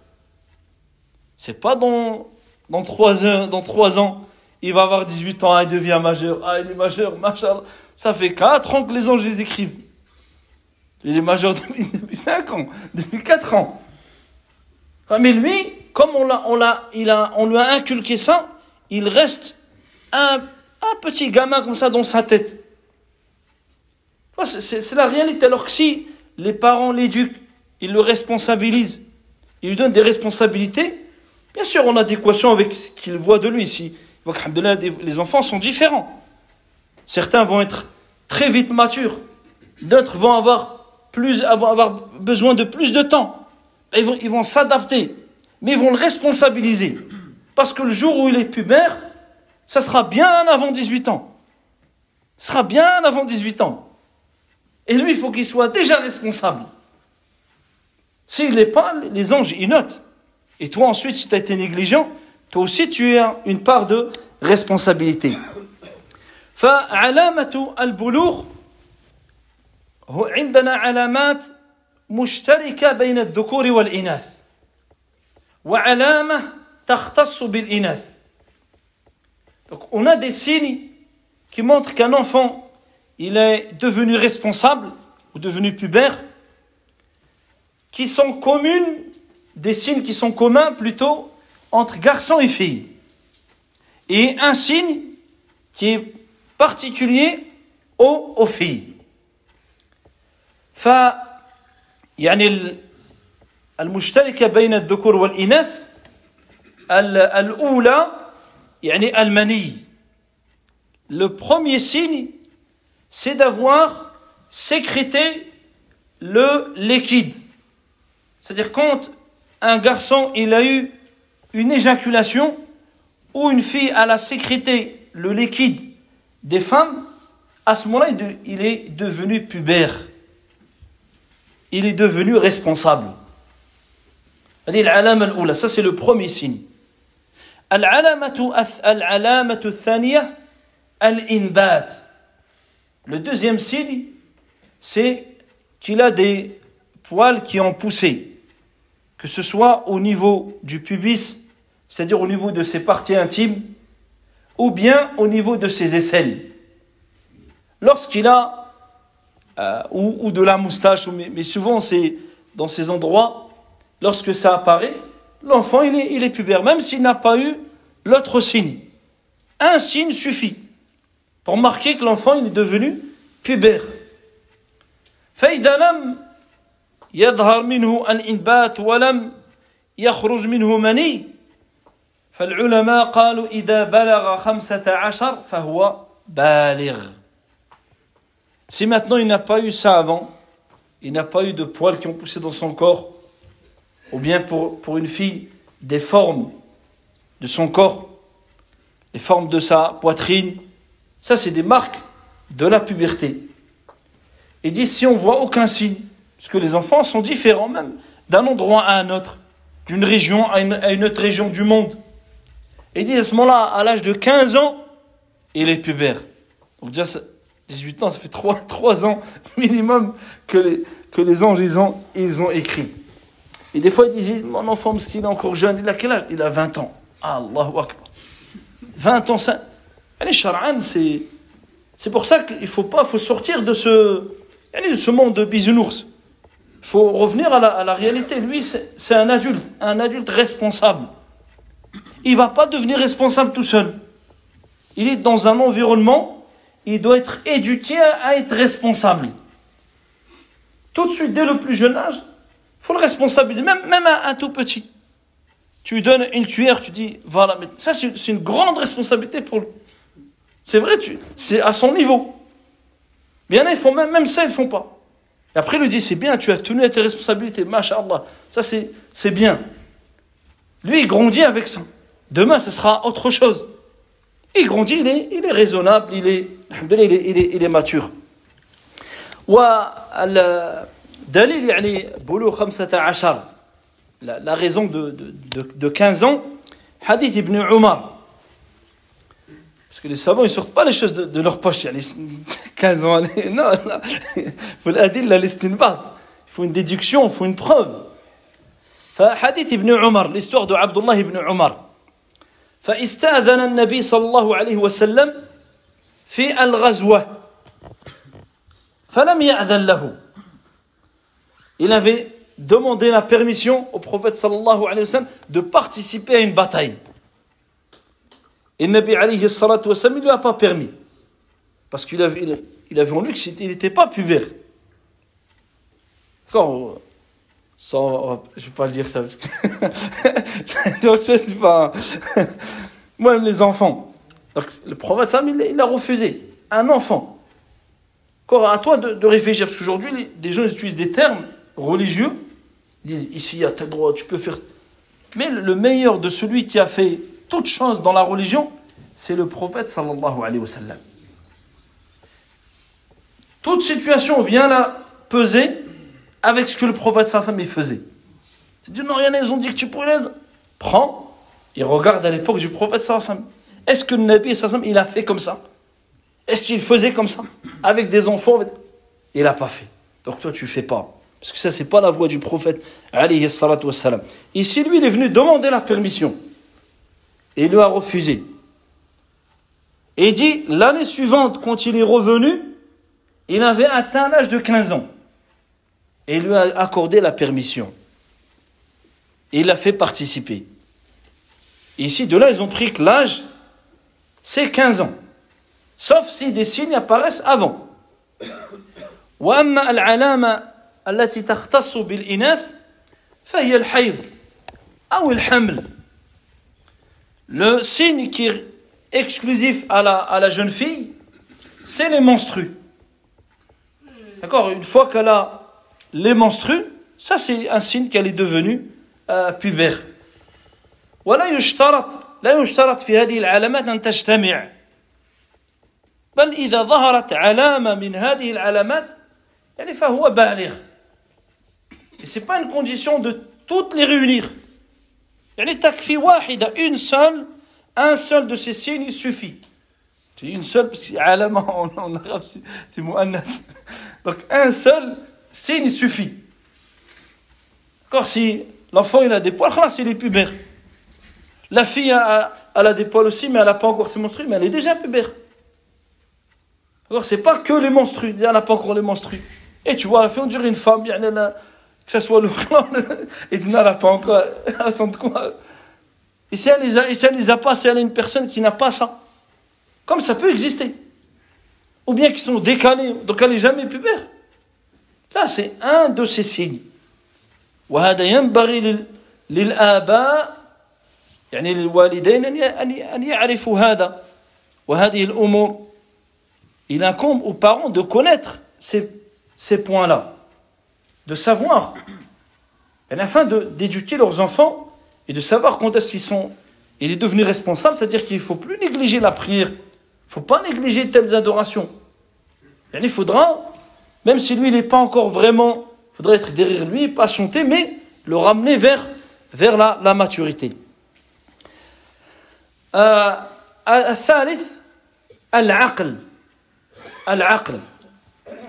Speaker 1: C'est pas dans, dans, trois ans, dans trois ans, il va avoir 18 ans, il devient majeur. Ah, il est majeur, machallah. Ça fait 4 ans que les anges les écrivent. Il est majeur depuis, depuis 5 ans, depuis 4 ans. Mais lui, comme on, l'a, on, l'a, il a, on lui a inculqué ça, il reste un, un petit gamin comme ça dans sa tête. C'est, la réalité. Alors que si les parents l'éduquent, ils le responsabilisent, ils lui donnent des responsabilités, bien sûr en adéquation avec ce qu'ils voient de lui. Si les enfants sont différents. Certains vont être très vite matures, d'autres vont avoir, plus, avoir besoin de plus de temps. Ils vont, s'adapter, mais ils vont le responsabiliser. Parce que le jour où il est pubère, ça sera bien avant 18 ans. Ce sera bien avant 18 ans. Et lui, il faut qu'il soit déjà responsable. S'il n'est pas, les anges, ils notent. Et toi, ensuite, si tu as été négligent, toi aussi, tu as une part de responsabilité. فعلامة البلوغ عندنا علامات مشتركة بين الذكور والإناث وعلامة تختص بالإناث Donc, on a des signes qui montrent qu'un enfant il est devenu responsable ou devenu pubère, qui sont communes, des signes qui sont communs plutôt entre garçons et filles. Et un signe qui est particulier aux, aux filles. ف يعني المشتركة بين الذكور والإناث الأولى يعني المني le premier signe c'est d'avoir sécrété le liquide. C'est-à-dire quand un garçon il a eu une éjaculation ou une fille elle a sécrété le liquide des femmes, à ce moment-là il est devenu pubère. Il est devenu responsable. Ça, c'est le premier signe. Le deuxième signe, c'est qu'il a des poils qui ont poussé, que ce soit au niveau du pubis, c'est-à-dire au niveau de ses parties intimes, ou bien au niveau de ses aisselles. Lorsqu'il a, euh, ou, de la moustache, mais souvent c'est dans ces endroits, lorsque ça apparaît, l'enfant il est, il est pubère, même s'il n'a pas eu l'autre signe. Un signe suffit pour marquer que l'enfant il est devenu pubère. فإذا لم يظهر منه الإنبات ولم يخرج منه مني فالعلماء قالوا إذا بلغ خمسة عشر فهو بالغ Si maintenant il n'a pas eu ça avant, il n'a pas eu de poils qui ont poussé dans son corps, ou bien pour, pour une fille, des formes de son corps, les formes de sa poitrine, ça c'est des marques de la puberté. Et dit si on voit aucun signe, parce que les enfants sont différents même d'un endroit à un autre, d'une région à une, autre région du monde. Et dit à ce moment-là, à l'âge de 15 ans, il est pubère. Donc déjà, 18 ans, ça fait 3, 3 ans minimum que les, anges, ils ont, ils ont écrit. Et des fois, ils disent, mon enfant, parce qu'il est encore jeune, il a quel âge? Il a 20 ans. Allahu Akbar. 20 ans, ça... Allez, Shar'an, c'est... C'est pour ça qu'il faut pas, faut sortir de ce, de ce monde de bisounours. Il faut revenir à la, à réalité. Lui, c'est un adulte, un adulte responsable. Il va pas devenir responsable tout seul. Il est dans un environnement, il doit être éduqué à être responsable. Tout de suite, dès le plus jeune âge, faut le responsabiliser, même, même un, tout petit. Tu lui donnes une cuillère, tu dis, voilà, mais ça c'est une grande responsabilité pour lui. C'est vrai, c'est à son niveau. Bien, ils font même, même ça, ils ne font pas. Et après, il lui dit, c'est bien, tu as tenu à tes responsabilités, masha'Allah. Ça, c'est bien. Lui, il grandit avec ça. Demain, ce sera autre chose. Il grandit, il est, il est raisonnable, il est, il est, il est, il est mature. والدليل يعني بلوغ 15 la, la raison de, de, de, de 15 ans hadith ibn Umar parce que les savants ils sortent pas les choses de, de leur poche 15 ans non, non. il faut l'adil l'istinbat il faut une déduction il faut une preuve فحديث ابن عمر l'histoire de Abdullah ibn Umar فاستأذن النبي صلى الله عليه وسلم في الغزوة il avait demandé la permission au prophète sallallahu alayhi wa sallam de participer à une bataille. et Nabi alayhi salatu il lui a pas permis. Parce qu'il avait, il avait en lui qu'il n'était pas pubère. D'accord Sans, je ne vais pas le dire ça. Parce que pas. Moi-même, les enfants. Donc, le prophète sallam, il a refusé. Un enfant à toi de, réfléchir, parce qu'aujourd'hui, des gens utilisent des termes religieux, ils disent ici, il y a tel droit, tu peux faire. Mais le meilleur de celui qui a fait toute chose dans la religion, c'est le prophète sallallahu alayhi wa sallam. Toute situation vient là peser avec ce que le prophète sallallahu alayhi wa sallam faisait. Non, rien, ils ont dit que tu pourrais les. Prends et regarde à l'époque du prophète sallallahu alayhi wa sallam. Est-ce que le Nabi sallallahu alayhi wa sallam, il a fait comme ça? Est-ce qu'il faisait comme ça? Avec des enfants Il n'a pas fait. Donc toi, tu fais pas. Parce que ça, c'est pas la voix du prophète. Ici, lui, il est venu demander la permission Et il lui a refusé. Et il dit, l'année suivante, quand il est revenu, il avait atteint l'âge de 15 ans. Et il lui a accordé la permission. Et il l'a fait participer. ici, de là, ils ont pris que l'âge, c'est 15 ans. sauf si des signes apparaissent avant. وأما العلامة التي تختص بالإناث فهي الحيض أو الحمل. Le signe qui est exclusif à la, à la jeune fille, c'est les menstrues. D'accord Une fois qu'elle a les menstrues, ça c'est un signe qu'elle est devenue euh, pubère. ولا يشترط لا يشترط في هذه العلامات أن تجتمع بل إذا ظهرت علامة من هذه العلامات يعني فهو بالغ Et ce n'est pas une condition de toutes les réunir. Yani takfi wahida, une seule, un seul de ces signes suffit. C'est une seule, parce qu'alama en arabe c'est mu'annath. Donc un seul signe suffit. D'accord Si l'enfant il a des poils, c'est les pubères. La fille a, elle a des poils aussi, mais elle n'a pas encore ses menstrues, mais elle est déjà pubère. D'accord C'est pas que les menstrues, elle n'a pas encore les menstrues. Et tu vois, la fille on dirait une femme, elle a que ce soit le clan, et tu n'as pas encore, attends quoi Et si elle les a, et si elle les a pas, si elle est une personne qui n'a pas ça, comme ça peut exister, ou bien qui sont décalés, donc elle n'est jamais pubère. Là, c'est un de ces signes. وهذا ينبغي للآباء يعني للوالدين أن يعرفوا هذا وهذه الأمور Il incombe aux parents de connaître ces, ces points-là de savoir, et afin d'éduquer leurs enfants et de savoir quand est-ce qu'ils sont. Il est devenu responsable, c'est-à-dire qu'il ne faut plus négliger la prière, il ne faut pas négliger telles adorations. il faudra, même si lui n'est pas encore vraiment, il faudrait être derrière lui, pas chanter, mais le ramener vers, vers la, la maturité. Euh,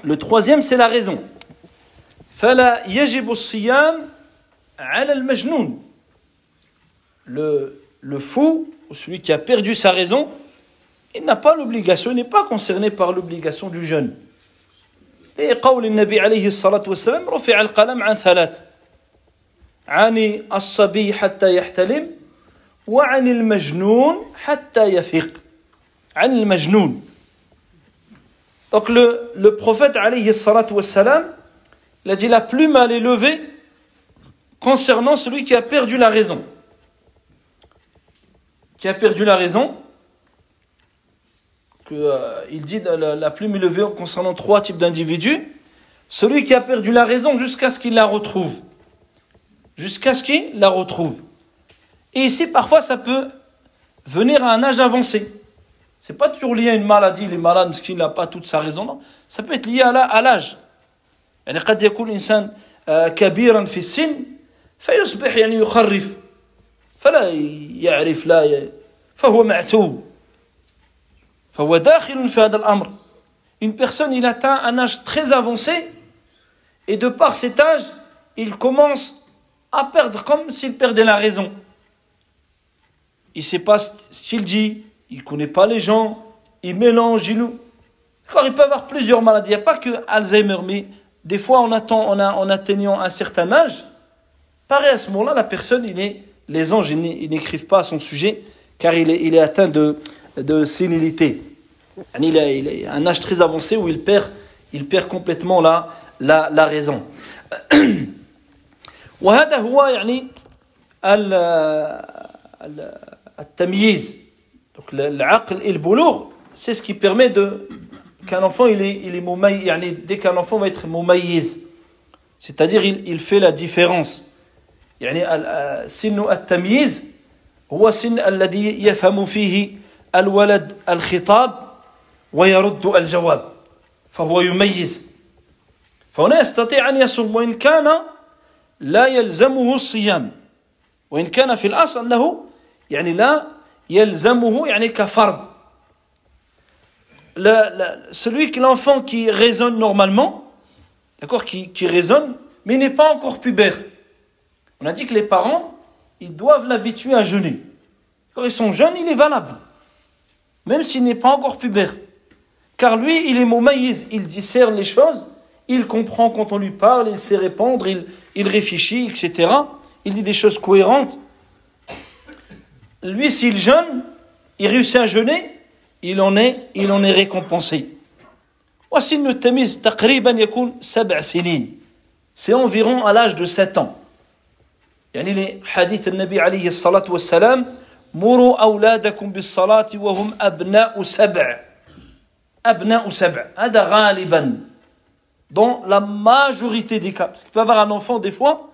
Speaker 1: le troisième, c'est la raison. فلا يجب الصيام على المجنون. Le, le fou, ou celui qui a perdu sa raison, il n'a pas l'obligation, il n'est pas concerné par l'obligation du jeûne. Et قول النبي عليه الصلاة والسلام رفع القلم عن ثلاث عن الصبي حتى يحتلم وعن المجنون حتى يفيق عن المجنون Donc le, le prophète عليه الصلاة والسلام Il a dit la plume elle est levée concernant celui qui a perdu la raison. Qui a perdu la raison. Euh, il dit la, la plume est levée concernant trois types d'individus. Celui qui a perdu la raison jusqu'à ce qu'il la retrouve. Jusqu'à ce qu'il la retrouve. Et ici, parfois, ça peut venir à un âge avancé. C'est pas toujours lié à une maladie, les malades, parce qu'il n'a pas toute sa raison. Non. Ça peut être lié à l'âge. يعني قد يكون الإنسان كبيرا في السن فيصبح يعني يخرف فلا يعرف لا فهو معتوب فهو داخل في هذا الأمر Une personne, il atteint un âge très avancé et de par cet âge, il commence à perdre comme s'il perdait la raison. Il ne sait pas ce qu'il dit, il ne connaît pas les gens, il mélange, il nous. il peut avoir plusieurs maladies. Il n'y a pas que Alzheimer, mais des fois en, atteignant un certain âge, pareil à ce moment-là, la personne, il est, les anges, ils n'écrivent pas à son sujet, car il est, il est atteint de, de sénilité. Il a, il a un âge très avancé où il perd, il perd complètement la, la, la raison. وهذا هو يعني التمييز donc العقل et le boulot c'est ce qui permet de qu'un enfant, il est, il est yani, dès qu'un enfant va être moumayiz, c'est-à-dire il, il fait la différence. يعني سن التمييز هو سن الذي يفهم فيه الولد الخطاب ويرد الجواب فهو يميز فهنا يستطيع أن يصوم وإن كان لا يلزمه الصيام وإن كان في الأصل أنه يعني لا يلزمه يعني كفرض celui que l'enfant qui raisonne normalement, d'accord, qui, qui raisonne, mais n'est pas encore pubère. On a dit que les parents, ils doivent l'habituer à jeûner. Quand ils sont jeunes, il est valable, même s'il n'est pas encore pubère. Car lui, il est momaïs, il discerne les choses, il comprend quand on lui parle, il sait répondre, il, il réfléchit, etc. Il dit des choses cohérentes. Lui, s'il jeûne, il réussit à jeûner, il en est, il en est récompensé. وسن التمييز تقريبا يكون سبع سنين c'est environ à l'âge de 7 ans يعني لي حديث النبي عليه الصلاة والسلام مروا أولادكم بالصلاة وهم أبناء سبع أبناء سبع هذا غالبا dans la majorité des cas parce qu'il peut avoir un enfant des fois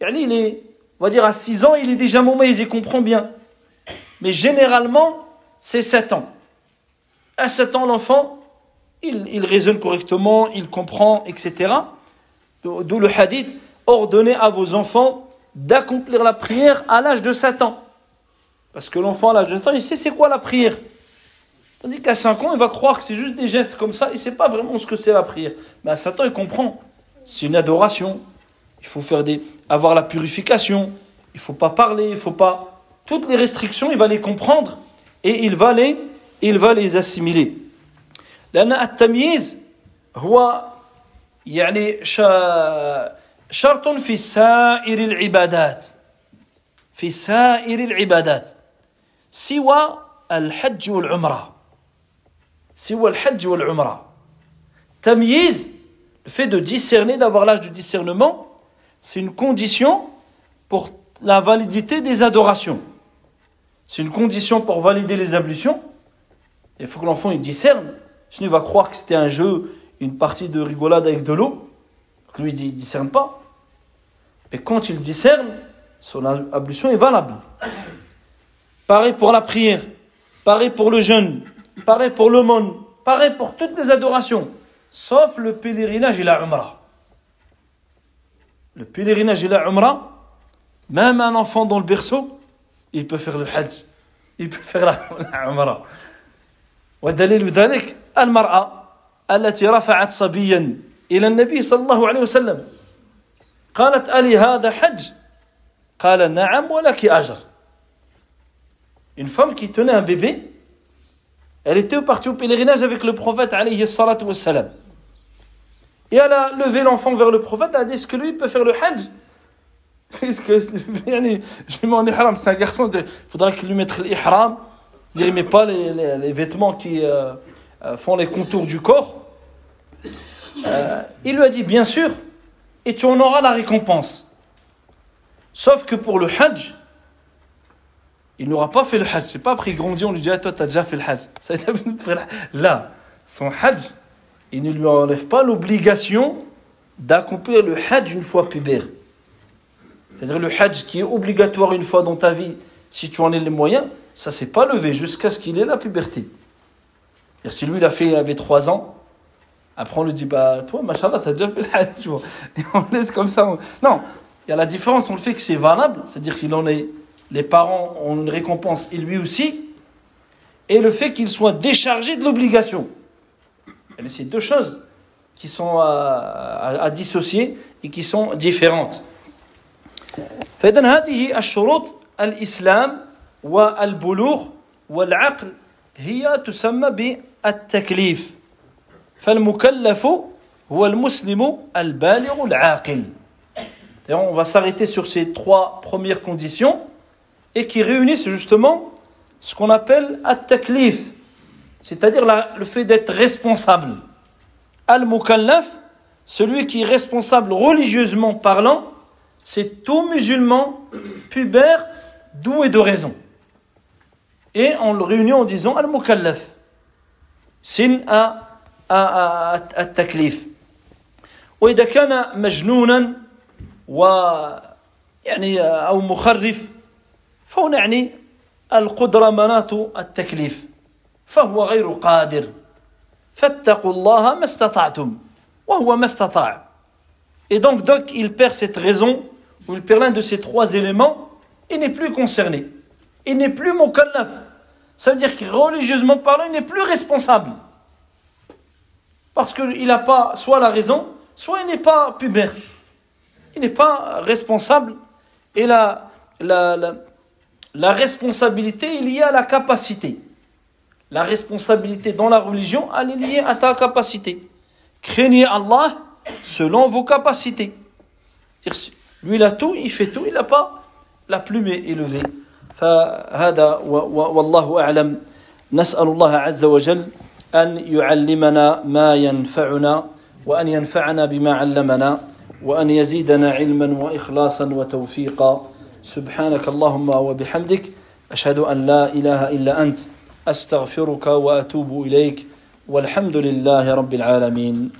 Speaker 1: يعني il est on va dire à 6 ans il est déjà moumé il comprend bien mais généralement c'est 7 ans à 7 ans, l'enfant, il, raisonne correctement, il comprend, etc. D'où le hadith, ordonnez à vos enfants d'accomplir la prière à l'âge de 7 ans. Parce que l'enfant à l'âge de 7 ans, il sait c'est quoi la prière. Tandis qu'à 5 ans, il va croire que c'est juste des gestes comme ça, il ne sait pas vraiment ce que c'est la prière. Mais à 7 ans, il comprend. C'est une adoration. Il faut faire des, avoir la purification. Il ne faut pas parler, il faut pas. Toutes les restrictions, il va les comprendre et il va les, il va les assimiler. لأن التمييز هو يعني شرط في سائر العبادات في سائر العبادات سوى الحج والعمرة سوى الحج والعمرة تمييز le fait de discerner, d'avoir l'âge du discernement, c'est une condition pour la validité des adorations. C'est une condition pour valider les ablutions. Il faut que l'enfant il discerne. Sinon, il va croire que c'était un jeu, une partie de rigolade avec de l'eau. Lui, il ne discerne pas. Mais quand il discerne, son ablution est valable. Pareil pour la prière, pareil pour le jeûne, pareil pour l'aumône, pareil pour toutes les adorations, sauf le pèlerinage et la umrah. Le pèlerinage et la umrah, même un enfant dans le berceau, il peut faire le hajj, il peut faire la, la. ودليل ذلك المرأة التي رفعت صبيا إلى النبي صلى الله عليه وسلم قالت ألي هذا حج قال نعم ولك أجر Une femme qui tenait un bébé, elle était partie au pèlerinage avec le prophète alayhi salatu wassalam. Et elle a levé l'enfant vers le prophète, elle a dit est-ce que lui peut faire le hajj Est-ce que je mets en ihram, c'est un garçon, il faudrait qu'il lui mette l'ihram, ne met pas les, vêtements qui euh, euh, font les contours du corps. Euh, il lui a dit bien sûr, et tu en auras la récompense. Sauf que pour le hajj, il n'aura pas fait le hajj. C'est pas après grandi, on lui dit ah, toi tu as déjà fait le hajj. Là, son hajj, il ne lui enlève pas l'obligation d'accomplir le hajj une fois pubère. C'est-à-dire le hajj qui est obligatoire une fois dans ta vie, si tu en as les moyens, ça ne s'est pas levé jusqu'à ce qu'il ait la puberté. Et si lui, il a fait, il avait 3 ans, après on lui dit, bah toi, machallah, t'as déjà fait le hajj. Et on laisse comme ça. Non, il y a la différence entre le fait que c'est valable, c'est-à-dire qu'il en est, les parents ont une récompense et lui aussi, et le fait qu'il soit déchargé de l'obligation. C'est deux choses qui sont à, à, à dissocier et qui sont différentes. فإذا هذه الشروط الإسلام والبلوغ والعقل هي تسمى بالتكليف فالمكلف هو المسلم البالغ العاقل on va s'arrêter sur ces trois premières conditions et qui réunissent justement ce qu'on appelle at-taklif, c'est-à-dire le fait d'être responsable. Al-mukallaf, celui qui est responsable religieusement parlant, c'est tout musulman pubère doué de raison. Et on le réunit en disant Al-Mukallaf. Sin à التكليف وإذا كان مجنونا و يعني أو مخرف فهو يعني القدرة مناط التكليف فهو غير قادر فاتقوا الله ما استطعتم وهو ما استطاع Et donc, donc, il perd cette raison, ou il perd l'un de ces trois éléments, il n'est plus concerné. Il n'est plus mukallaf. Ça veut dire que religieusement parlant, il n'est plus responsable. Parce qu'il n'a pas soit la raison, soit il n'est pas pubère. Il n'est pas responsable. Et la, la, la, responsabilité est liée à la capacité. La responsabilité dans la religion, elle est liée à ta capacité. Craignez Allah selon vos capacités. Lui, il a tout, il fait tout, il n'a pas la plume élevée. فهذا والله أعلم. نسأل الله عز وجل أن يعلمنا ما ينفعنا وأن ينفعنا بما علمنا وأن يزيدنا علما وإخلاصا وتوفيقا. سبحانك اللهم وبحمدك أشهد أن لا إله إلا أنت أستغفرك وأتوب إليك والحمد لله رب العالمين.